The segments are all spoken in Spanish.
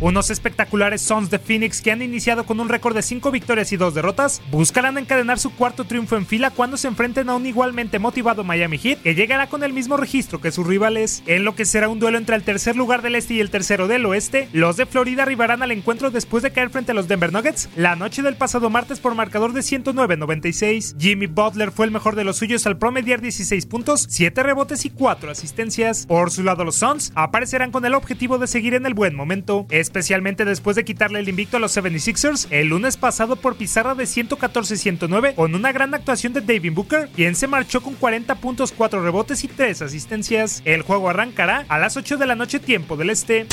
Unos espectaculares Suns de Phoenix que han iniciado con un récord de 5 victorias y 2 derrotas buscarán encadenar su cuarto triunfo en fila cuando se enfrenten a un igualmente motivado Miami Heat que llegará con el mismo registro que sus rivales. En lo que será un duelo entre el tercer lugar del este y el tercero del oeste, los de Florida arribarán al encuentro después de caer frente a los Denver Nuggets la noche del pasado martes por marcador de 109-96. Jimmy Butler fue el mejor de los suyos al promediar 16 puntos, 7 rebotes y 4 asistencias. Por su lado los Suns aparecerán con el objetivo de seguir en el buen momento especialmente después de quitarle el invicto a los 76ers el lunes pasado por pizarra de 114-109 con una gran actuación de David Booker, quien se marchó con 40 puntos, 4 rebotes y 3 asistencias. El juego arrancará a las 8 de la noche tiempo del este.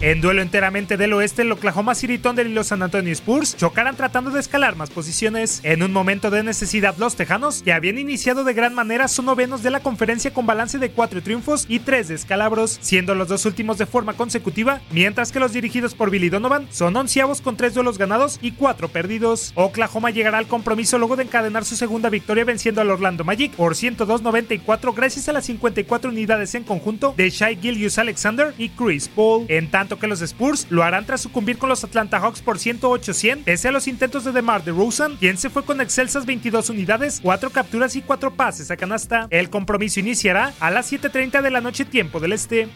En duelo enteramente del oeste, el Oklahoma City Thunder y los San Antonio Spurs chocarán tratando de escalar más posiciones. En un momento de necesidad, los Tejanos, que habían iniciado de gran manera, son novenos de la conferencia con balance de 4 triunfos y 3 descalabros, siendo los dos últimos de forma consecutiva, mientras que los dirigidos por Billy Donovan son onceavos con 3 duelos ganados y 4 perdidos. Oklahoma llegará al compromiso luego de encadenar su segunda victoria venciendo al Orlando Magic por 102-94 gracias a las 54 unidades en conjunto de Shai Gillius Alexander y Chris Paul. En tanto que los Spurs lo harán tras sucumbir con los Atlanta Hawks por 108-100, pese a los intentos de DeMar DeRozan, quien se fue con excelsas 22 unidades, 4 capturas y 4 pases a canasta. El compromiso iniciará a las 7.30 de la noche tiempo del este.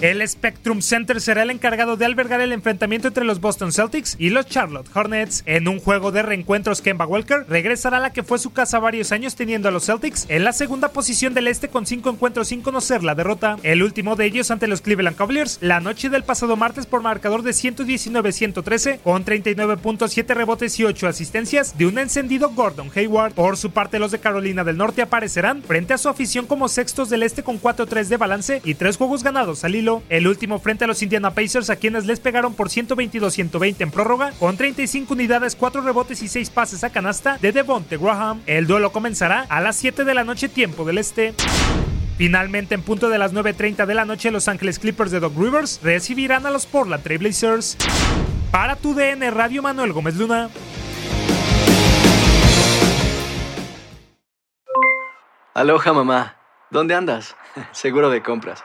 El Spectrum Center será el encargado de albergar el enfrentamiento entre los Boston Celtics y los Charlotte Hornets. En un juego de reencuentros, Kemba Walker regresará a la que fue su casa varios años teniendo a los Celtics en la segunda posición del este con 5 encuentros sin conocer la derrota. El último de ellos ante los Cleveland Cavaliers la noche del pasado martes por marcador de 119-113 con 39.7 rebotes y 8 asistencias de un encendido Gordon Hayward. Por su parte, los de Carolina del Norte aparecerán frente a su afición como sextos del este con 4-3 de balance y 3 juegos ganados al hilo. El último frente a los Indiana Pacers, a quienes les pegaron por 122-120 en prórroga, con 35 unidades, 4 rebotes y 6 pases a canasta de Devonte Graham. El duelo comenzará a las 7 de la noche, tiempo del este. Finalmente, en punto de las 9.30 de la noche, Los Ángeles Clippers de Doc Rivers recibirán a los Portland Trail Blazers. Para tu DN Radio, Manuel Gómez Luna. Aloha mamá, ¿dónde andas? Seguro de compras.